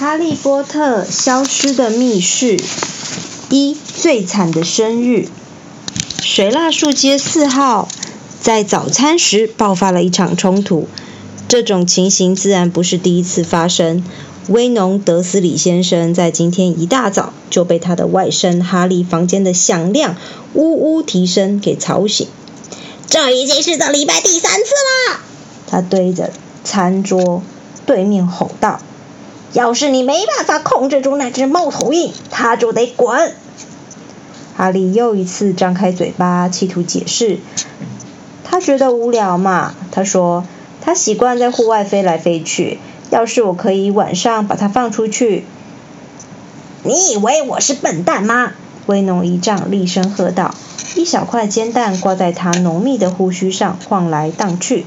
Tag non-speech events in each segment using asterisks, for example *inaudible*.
哈利波特消失的密室一最惨的生日，水蜡树街四号在早餐时爆发了一场冲突。这种情形自然不是第一次发生。威农德斯里先生在今天一大早就被他的外甥哈利房间的响亮呜呜啼声给吵醒。这已经是这礼拜第三次啦，他对着餐桌对面吼道。要是你没办法控制住那只猫头鹰，它就得滚。哈利又一次张开嘴巴，企图解释。他觉得无聊嘛，他说他习惯在户外飞来飞去。要是我可以晚上把它放出去，你以为我是笨蛋吗？威农一丈厉声喝道。一小块煎蛋挂在他浓密的胡须上晃来荡去。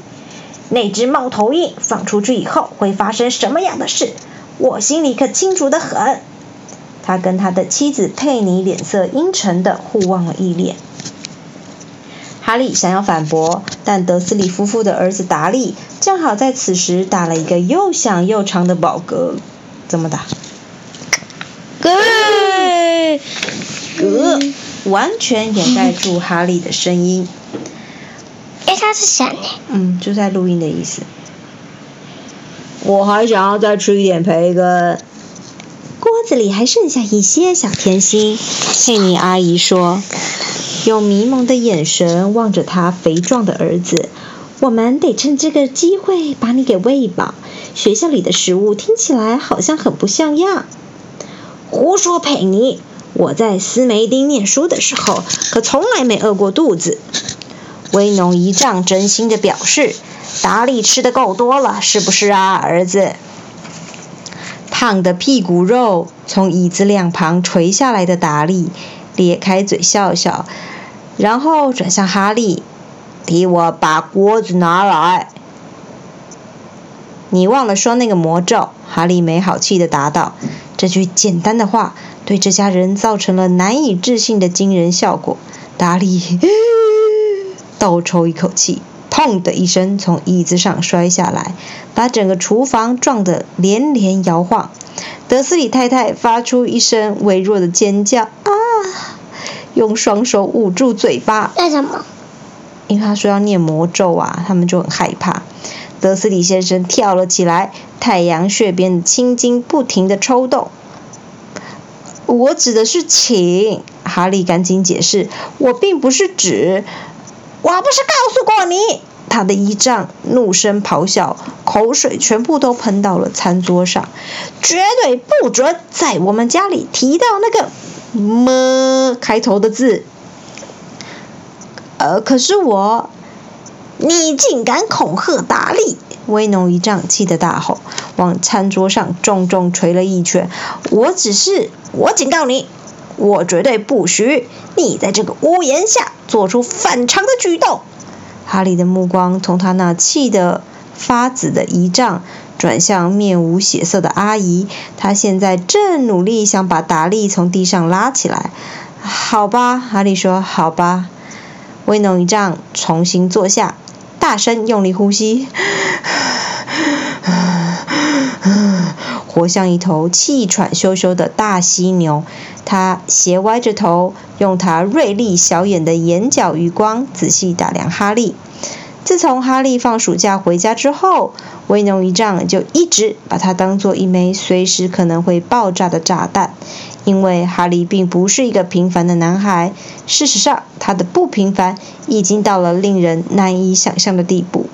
那只猫头鹰放出去以后会发生什么样的事？我心里可清楚的很。他跟他的妻子佩妮脸色阴沉的互望了一脸。哈利想要反驳，但德斯里夫妇的儿子达利正好在此时打了一个又响又长的饱嗝。怎么打？嗝，嗝，完全掩盖住哈利的声音。哎，他是想呢。嗯，就在录音的意思。我还想要再吃一点培根，锅子里还剩下一些小甜心。佩妮阿姨说，用迷蒙的眼神望着她肥壮的儿子。我们得趁这个机会把你给喂饱。学校里的食物听起来好像很不像样。胡说，佩妮！我在斯梅丁念书的时候，可从来没饿过肚子。威农一丈真心的表示。达利吃的够多了，是不是啊，儿子？胖的屁股肉从椅子两旁垂下来的达利咧开嘴笑笑，然后转向哈利：“替我把锅子拿来。”你忘了说那个魔咒？哈利没好气的答道。这句简单的话对这家人造成了难以置信的惊人效果。达利 *laughs* 倒抽一口气。砰的一声，从椅子上摔下来，把整个厨房撞得连连摇晃。德斯里太太发出一声微弱的尖叫，啊！用双手捂住嘴巴。为什么？因为他说要念魔咒啊，他们就很害怕。德斯里先生跳了起来，太阳穴边的青筋不停地抽动。我指的是请，哈利赶紧解释，我并不是指。我不是告诉过你？他的姨丈怒声咆哮，口水全部都喷到了餐桌上。绝对不准在我们家里提到那个“么”开头的字。呃，可是我，你竟敢恐吓达利！威农姨丈气得大吼，往餐桌上重重捶了一拳。我只是，我警告你。我绝对不许你在这个屋檐下做出反常的举动。哈利的目光从他那气得发紫的仪仗转向面无血色的阿姨，他现在正努力想把达利从地上拉起来。好吧，哈利说，好吧。威农一丈重新坐下，大声用力呼吸。活像一头气喘吁吁的大犀牛，他斜歪着头，用他锐利小眼的眼角余光仔细打量哈利。自从哈利放暑假回家之后，威农一丈就一直把他当做一枚随时可能会爆炸的炸弹。因为哈利并不是一个平凡的男孩，事实上，他的不平凡已经到了令人难以想象的地步。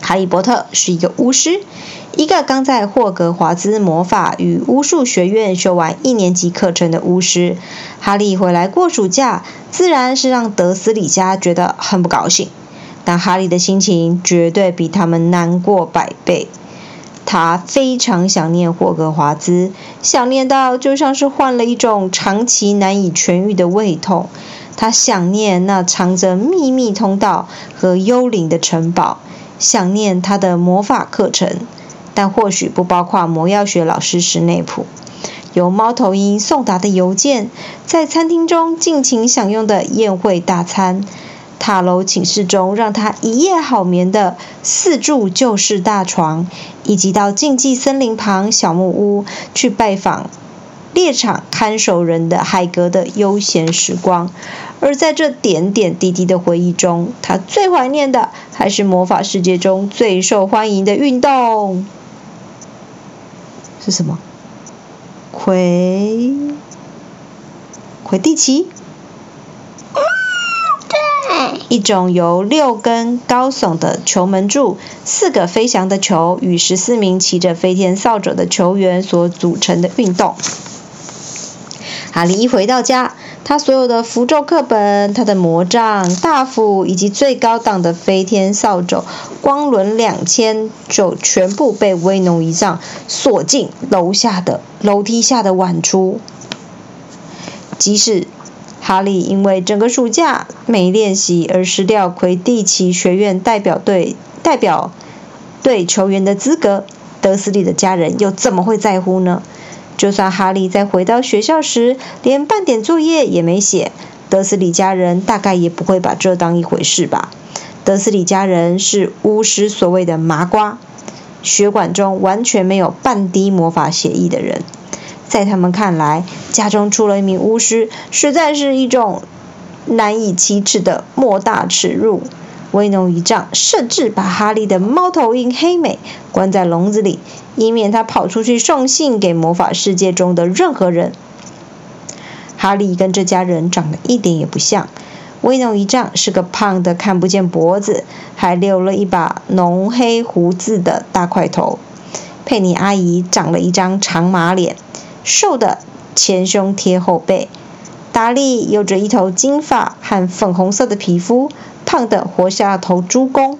哈利波特是一个巫师。一个刚在霍格华兹魔法与巫术学院修完一年级课程的巫师，哈利回来过暑假，自然是让德斯里家觉得很不高兴。但哈利的心情绝对比他们难过百倍。他非常想念霍格华兹，想念到就像是患了一种长期难以痊愈的胃痛。他想念那藏着秘密通道和幽灵的城堡，想念他的魔法课程。但或许不包括魔药学老师史内普，由猫头鹰送达的邮件，在餐厅中尽情享用的宴会大餐，塔楼寝室中让他一夜好眠的四柱旧式大床，以及到禁忌森林旁小木屋去拜访猎场看守人的海格的悠闲时光。而在这点点滴滴的回忆中，他最怀念的还是魔法世界中最受欢迎的运动，是什么？魁魁地奇。一种由六根高耸的球门柱、四个飞翔的球与十四名骑着飞天扫帚的球员所组成的运动。哈利一回到家，他所有的符咒课本、他的魔杖、大斧以及最高档的飞天扫帚，光轮两千，就全部被威农一杖锁进楼下的楼梯下的碗橱。即使哈利因为整个暑假没练习而失掉魁地奇学院代表队代表队球员的资格，德斯利的家人又怎么会在乎呢？就算哈利在回到学校时连半点作业也没写，德斯里家人大概也不会把这当一回事吧。德斯里家人是巫师所谓的麻瓜，血管中完全没有半滴魔法血液的人。在他们看来，家中出了一名巫师，实在是一种难以启齿的莫大耻辱。威农一丈甚至把哈利的猫头鹰黑美关在笼子里，以免他跑出去送信给魔法世界中的任何人。哈利跟这家人长得一点也不像。威农一丈是个胖的看不见脖子，还留了一把浓黑胡子的大块头。佩妮阿姨长了一张长马脸。瘦的前胸贴后背，达利有着一头金发和粉红色的皮肤，的活像头猪公。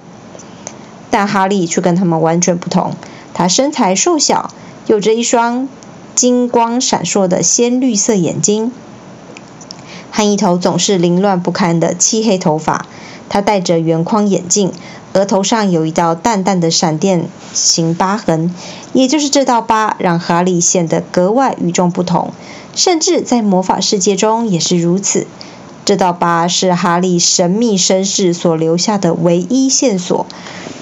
但哈利却跟他们完全不同，他身材瘦小，有着一双金光闪烁的鲜绿色眼睛，和一头总是凌乱不堪的漆黑头发。他戴着圆框眼镜。额头上有一道淡淡的闪电形疤痕，也就是这道疤让哈利显得格外与众不同，甚至在魔法世界中也是如此。这道疤是哈利神秘身世所留下的唯一线索，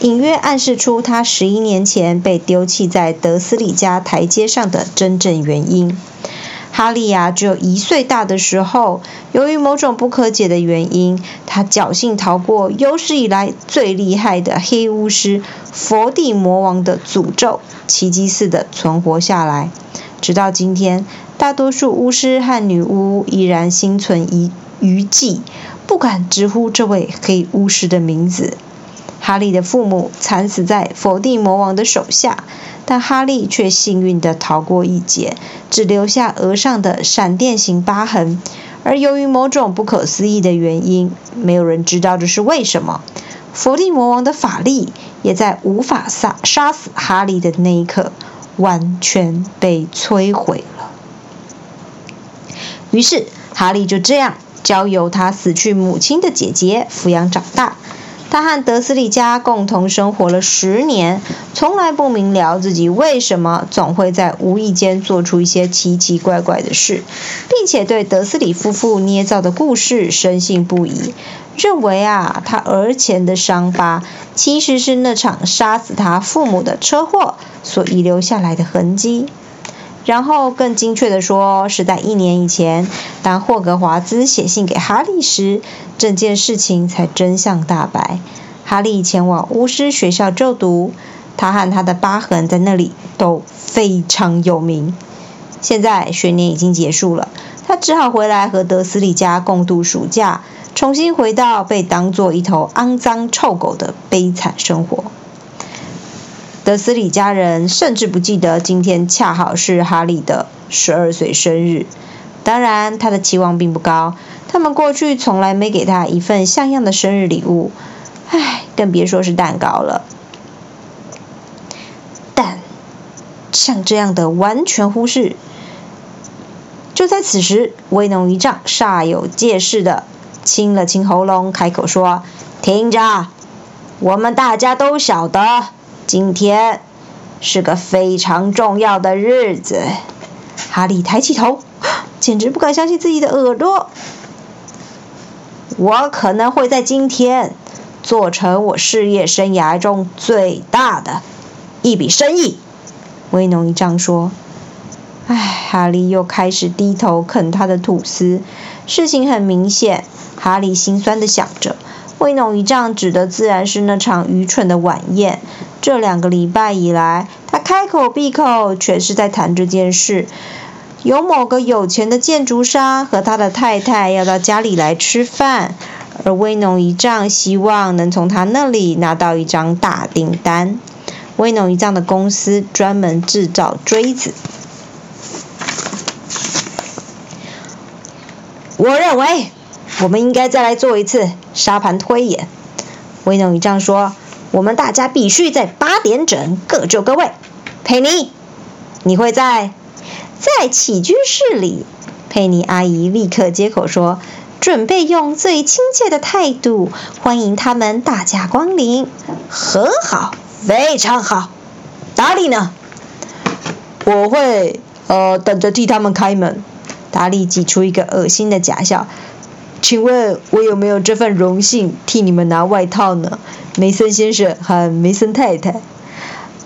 隐约暗示出他十一年前被丢弃在德斯里家台阶上的真正原因。哈利呀，只有一岁大的时候，由于某种不可解的原因，他侥幸逃过有史以来最厉害的黑巫师佛地魔王的诅咒，奇迹似的存活下来。直到今天，大多数巫师和女巫依然心存疑余悸，不敢直呼这位黑巫师的名字。哈利的父母惨死在佛地魔王的手下。但哈利却幸运地逃过一劫，只留下额上的闪电形疤痕。而由于某种不可思议的原因，没有人知道这是为什么，伏地魔王的法力也在无法杀杀死哈利的那一刻，完全被摧毁了。于是，哈利就这样交由他死去母亲的姐姐抚养长大。他和德斯里家共同生活了十年，从来不明了自己为什么总会在无意间做出一些奇奇怪怪的事，并且对德斯里夫妇捏造的故事深信不疑，认为啊，他额前的伤疤其实是那场杀死他父母的车祸所遗留下来的痕迹。然后更精确地说，是在一年以前，当霍格华兹写信给哈利时，整件事情才真相大白。哈利前往巫师学校就读，他和他的疤痕在那里都非常有名。现在学年已经结束了，他只好回来和德斯里家共度暑假，重新回到被当作一头肮脏臭狗的悲惨生活。德斯里家人甚至不记得今天恰好是哈利的十二岁生日。当然，他的期望并不高。他们过去从来没给他一份像样的生日礼物，唉，更别说是蛋糕了。但像这样的完全忽视，就在此时，威农一丈煞有介事的清了清喉咙，开口说：“听着，我们大家都晓得。”今天是个非常重要的日子。哈利抬起头，简直不敢相信自己的耳朵。我可能会在今天做成我事业生涯中最大的一笔生意。”威农一丈说。唉，哈利又开始低头啃他的吐司。事情很明显，哈利心酸地想着。威农一丈指的自然是那场愚蠢的晚宴。这两个礼拜以来，他开口闭口全是在谈这件事。有某个有钱的建筑商和他的太太要到家里来吃饭，而威农一丈希望能从他那里拿到一张大订单。威农一丈的公司专门制造锥子。我认为，我们应该再来做一次沙盘推演。威农一丈说：“我们大家必须在八点整各就各位。”佩妮，你会在在起居室里。佩妮阿姨立刻接口说：“准备用最亲切的态度欢迎他们大驾光临。”很好，非常好。达利呢？我会呃等着替他们开门。达利挤出一个恶心的假笑，请问我有没有这份荣幸替你们拿外套呢？梅森先生和梅森太太。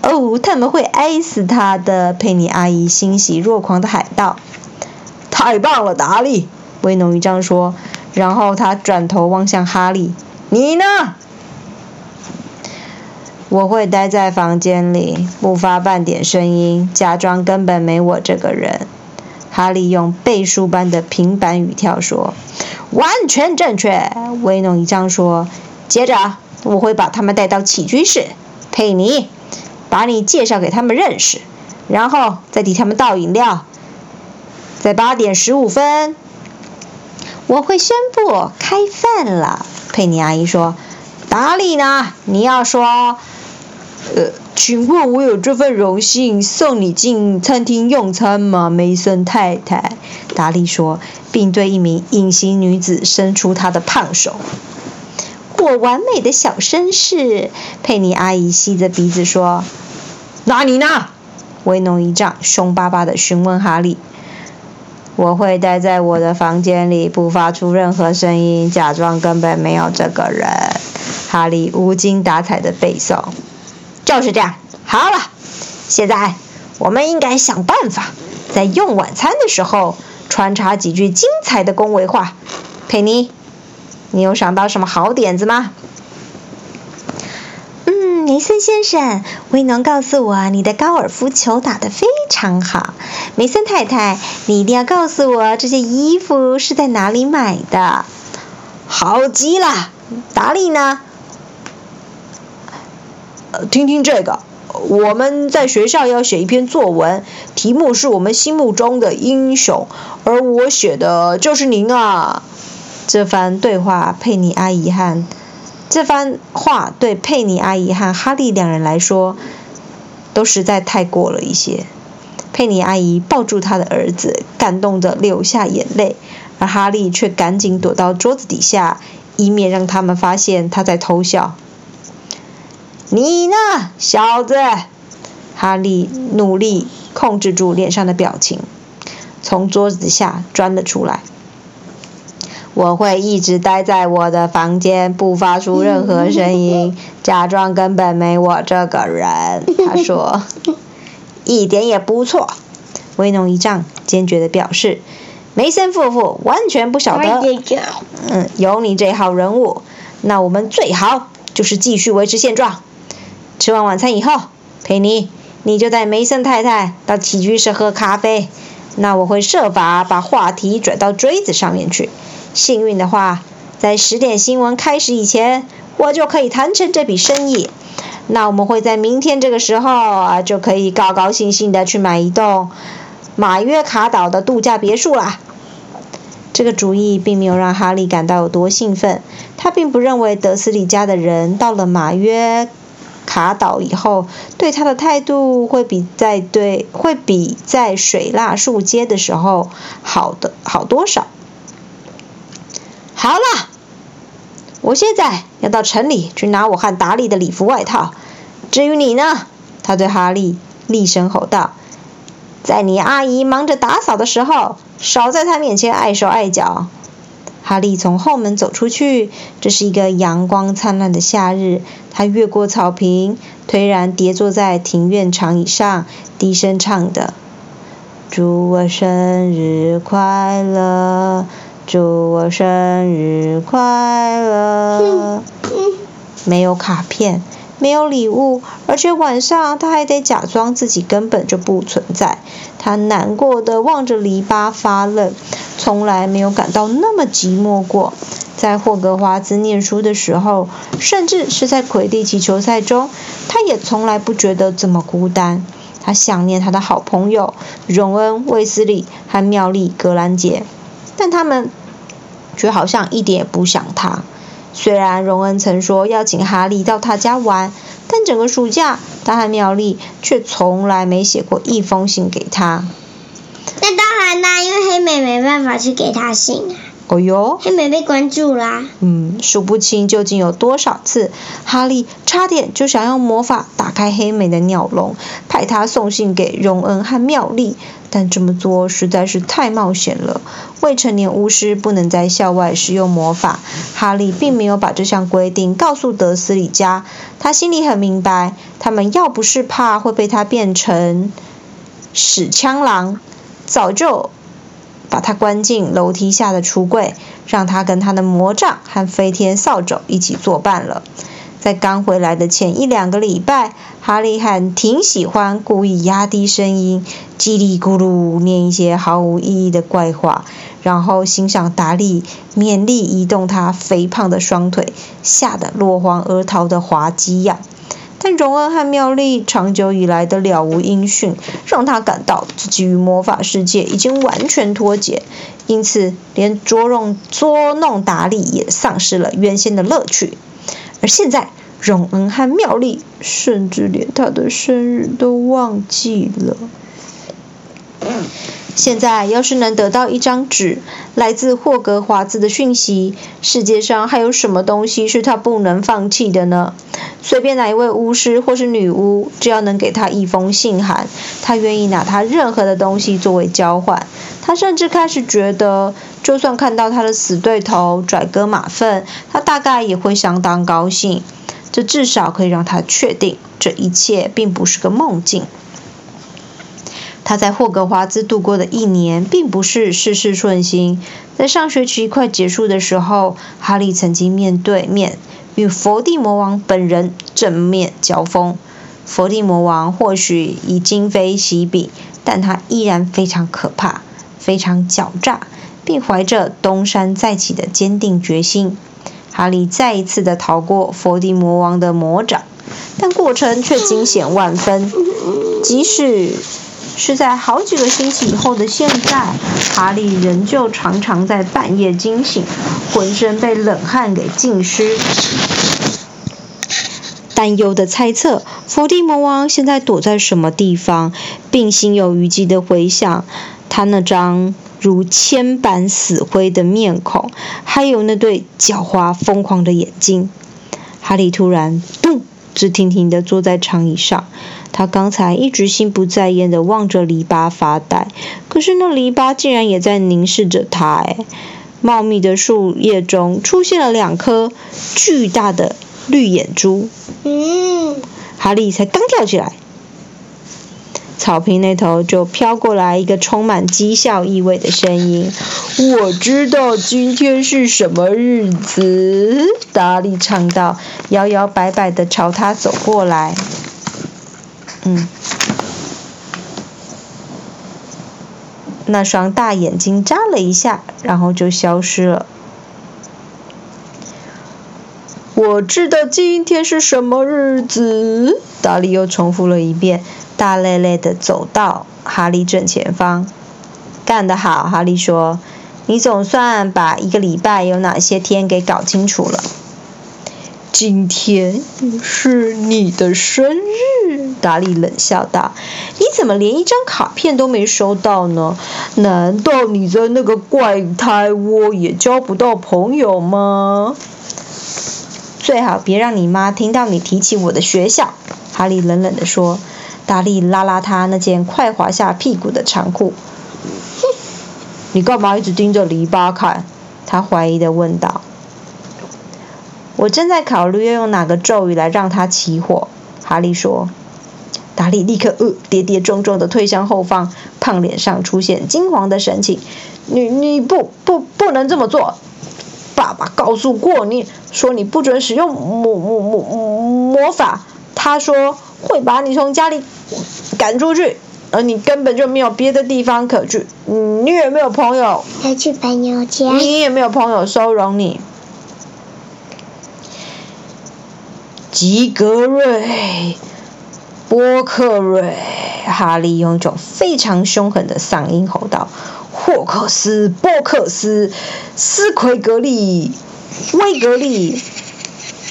哦，他们会爱死他的！佩妮阿姨欣喜若狂地喊道。太棒了，达利！威农一丈说，然后他转头望向哈利：“你呢？”我会待在房间里，不发半点声音，假装根本没我这个人。哈利用背书般的平板语调说：“完全正确。”威农一丈说：“接着我会把他们带到起居室，佩妮，把你介绍给他们认识，然后再替他们倒饮料。在八点十五分，我会宣布开饭了。”佩妮阿姨说：“达利呢？你要说，呃。”请问，我有这份荣幸送你进餐厅用餐吗，梅森太太？达利说，并对一名隐形女子伸出她的胖手。我完美的小绅士，佩妮阿姨吸着鼻子说：“那你呢？”威农一丈凶巴巴地询问哈利。我会待在我的房间里，不发出任何声音，假装根本没有这个人。哈利无精打采地背诵。就是这样，好了，现在我们应该想办法，在用晚餐的时候穿插几句精彩的恭维话。佩妮，你有想到什么好点子吗？嗯，梅森先生，威能告诉我你的高尔夫球打得非常好。梅森太太，你一定要告诉我这些衣服是在哪里买的。好极了，达利呢？听听这个，我们在学校要写一篇作文，题目是我们心目中的英雄，而我写的就是您啊。这番对话，佩妮阿姨和这番话对佩妮阿姨和哈利两人来说，都实在太过了一些。佩妮阿姨抱住她的儿子，感动的流下眼泪，而哈利却赶紧躲到桌子底下，以免让他们发现他在偷笑。你呢，小子？哈利努力控制住脸上的表情，从桌子下钻了出来。我会一直待在我的房间，不发出任何声音，假装根本没我这个人。他说：“ *laughs* 一点也不错。”威农一丈坚决地表示：“梅森夫妇完全不晓得，嗯，有你这号人物，那我们最好就是继续维持现状。”吃完晚餐以后，佩妮，你就带梅森太太到起居室喝咖啡。那我会设法把话题转到锥子上面去。幸运的话，在十点新闻开始以前，我就可以谈成这笔生意。那我们会在明天这个时候啊，就可以高高兴兴的去买一栋马约卡岛的度假别墅啦。这个主意并没有让哈利感到有多兴奋。他并不认为德斯里家的人到了马约。卡倒以后，对他的态度会比在对会比在水蜡树街的时候好的好多少。好了，我现在要到城里去拿我和达利的礼服外套。至于你呢，他对哈利厉声吼道：“在你阿姨忙着打扫的时候，少在她面前碍手碍脚。”哈利从后门走出去，这是一个阳光灿烂的夏日。他越过草坪，颓然跌坐在庭院长椅上，低声唱的：“祝我生日快乐，祝我生日快乐。”没有卡片。没有礼物，而且晚上他还得假装自己根本就不存在。他难过的望着篱笆发愣，从来没有感到那么寂寞过。在霍格华兹念书的时候，甚至是在魁地奇球赛中，他也从来不觉得这么孤单。他想念他的好朋友荣恩、卫斯理和妙丽·格兰杰，但他们却好像一点也不想他。虽然荣恩曾说要请哈利到他家玩，但整个暑假，他和妙丽却从来没写过一封信给他。那当然啦，因为黑妹没办法去给他信啊。哦哟，黑妹被关注啦。嗯，数不清究竟有多少次，哈利差点就想用魔法打开黑妹的鸟笼，派他送信给荣恩和妙丽，但这么做实在是太冒险了。未成年巫师不能在校外使用魔法，哈利并没有把这项规定告诉德斯里家。他心里很明白，他们要不是怕会被他变成屎枪狼，早就。把他关进楼梯下的橱柜，让他跟他的魔杖和飞天扫帚一起作伴了。在刚回来的前一两个礼拜，哈利还挺喜欢故意压低声音，叽里咕噜念一些毫无意义的怪话，然后欣赏达利勉力移动他肥胖的双腿，吓得落荒而逃的滑稽样。但荣恩和妙丽长久以来的了无音讯，让他感到自己与魔法世界已经完全脱节，因此连捉弄捉弄达利也丧失了原先的乐趣。而现在，荣恩和妙丽甚至连他的生日都忘记了。现在要是能得到一张纸，来自霍格华兹的讯息，世界上还有什么东西是他不能放弃的呢？随便哪一位巫师或是女巫，只要能给他一封信函，他愿意拿他任何的东西作为交换。他甚至开始觉得，就算看到他的死对头拽哥马粪，他大概也会相当高兴。这至少可以让他确定，这一切并不是个梦境。他在霍格华兹度过的一年，并不是事事顺心。在上学期快结束的时候，哈利曾经面对面与伏地魔王本人正面交锋。伏地魔王或许已今非昔比，但他依然非常可怕，非常狡诈，并怀着东山再起的坚定决心。哈利再一次的逃过伏地魔王的魔掌，但过程却惊险万分，即使。是在好几个星期以后的现在，哈利仍旧常常在半夜惊醒，浑身被冷汗给浸湿。担忧的猜测，伏地魔王现在躲在什么地方，并心有余悸的回想他那张如铅板死灰的面孔，还有那对狡猾疯狂的眼睛。哈利突然，咚，直挺挺地坐在长椅上。他刚才一直心不在焉地望着篱笆发呆，可是那篱笆竟然也在凝视着他。哎，茂密的树叶中出现了两颗巨大的绿眼珠。嗯，哈利才刚跳起来，草坪那头就飘过来一个充满讥笑意味的声音：“我知道今天是什么日子。”达利唱道，摇摇摆摆地朝他走过来。嗯，那双大眼睛眨了一下，然后就消失了。我知道今天是什么日子，达利又重复了一遍，大咧咧的走到哈利正前方。干得好，哈利说，你总算把一个礼拜有哪些天给搞清楚了。今天是你的生日，达利冷笑道：“你怎么连一张卡片都没收到呢？难道你在那个怪胎窝也交不到朋友吗？”最好别让你妈听到你提起我的学校，哈利冷冷地说。达利拉拉他那件快滑下屁股的长裤，你干嘛一直盯着篱笆看？他怀疑的问道。我正在考虑要用哪个咒语来让他起火。哈利说。达利立刻呃跌跌撞撞的退向后方，胖脸上出现惊慌的神情。你你不不不能这么做！爸爸告诉过你，说你不准使用魔魔魔魔法。他说会把你从家里赶出去，而你根本就没有别的地方可去。你也没有朋友。要去朋友家。你也没有朋友收容你。吉格瑞。波克瑞，哈利用一种非常凶狠的嗓音吼道：“霍克斯，波克斯，斯奎格利，威格利！”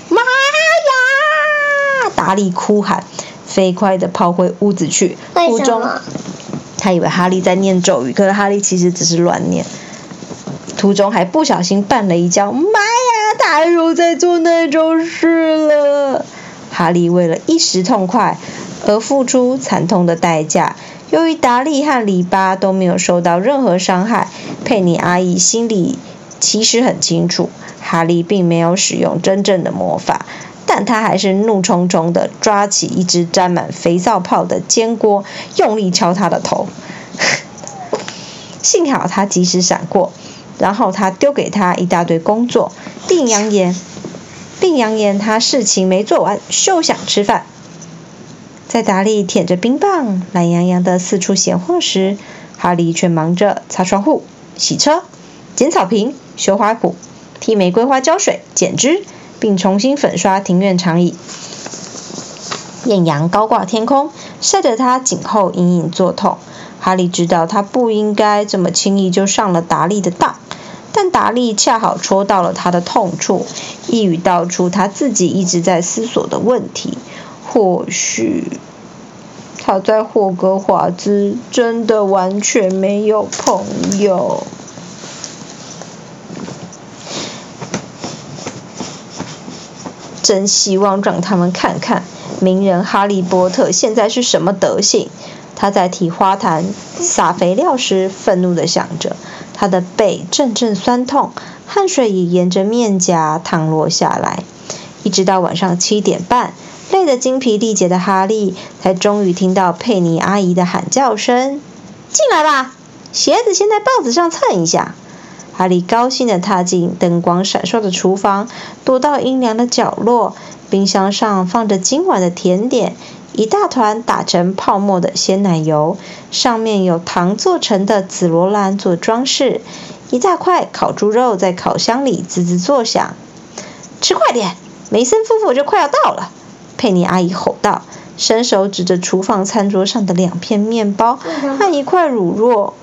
妈呀！达利哭喊，飞快的跑回屋子去。途中？他以为哈利在念咒语，可是哈利其实只是乱念。途中还不小心绊了一跤。妈呀！他又在做那种事了。哈利为了一时痛快。而付出惨痛的代价。由于达利和里巴都没有受到任何伤害，佩妮阿姨心里其实很清楚，哈利并没有使用真正的魔法，但他还是怒冲冲地抓起一只沾满肥皂泡的煎锅，用力敲他的头。幸好他及时闪过，然后他丢给他一大堆工作，并扬言，并扬言他事情没做完，休想吃饭。在达利舔着冰棒，懒洋洋的四处闲晃时，哈利却忙着擦窗户、洗车、剪草坪、修花圃、替玫瑰花浇水、剪枝，并重新粉刷庭院长椅。艳阳高挂天空，晒得他颈后隐隐作痛。哈利知道他不应该这么轻易就上了达利的当，但达利恰好戳到了他的痛处，一语道出他自己一直在思索的问题。或许他在霍格华兹真的完全没有朋友。真希望让他们看看名人哈利波特现在是什么德行。他在替花坛撒肥料时，愤怒的想着，他的背阵阵酸痛，汗水也沿着面颊淌落下来，一直到晚上七点半。累得精疲力竭的哈利，才终于听到佩妮阿姨的喊叫声：“进来吧，鞋子先在报纸上蹭一下。”哈利高兴地踏进灯光闪烁的厨房，躲到阴凉的角落。冰箱上放着今晚的甜点：一大团打成泡沫的鲜奶油，上面有糖做成的紫罗兰做装饰；一大块烤猪肉在烤箱里滋滋作响。吃快点，梅森夫妇就快要到了。佩妮阿姨吼道，伸手指着厨房餐桌上的两片面包和一块乳酪。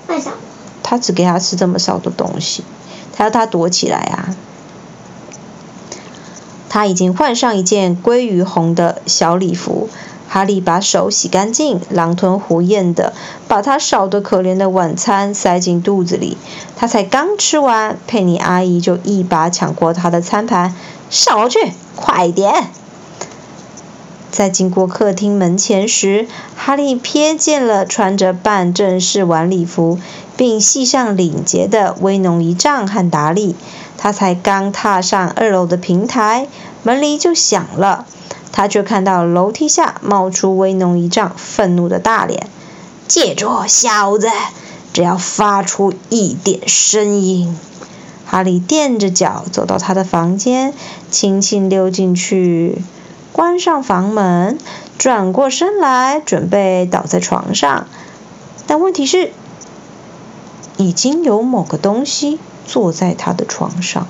他只给他吃这么少的东西，他要他躲起来啊！他已经换上一件鲑鱼红的小礼服。哈利把手洗干净，狼吞虎咽的把他少得可怜的晚餐塞进肚子里。他才刚吃完，佩妮阿姨就一把抢过他的餐盘，上楼去，快点！在经过客厅门前时，哈利瞥见了穿着半正式晚礼服并系上领结的威农姨丈和达利。他才刚踏上二楼的平台，门铃就响了。他却看到楼梯下冒出威农姨丈愤怒的大脸：“记住，小子，只要发出一点声音。”哈利垫着脚走到他的房间，轻轻溜进去。关上房门，转过身来，准备倒在床上。但问题是，已经有某个东西坐在他的床上。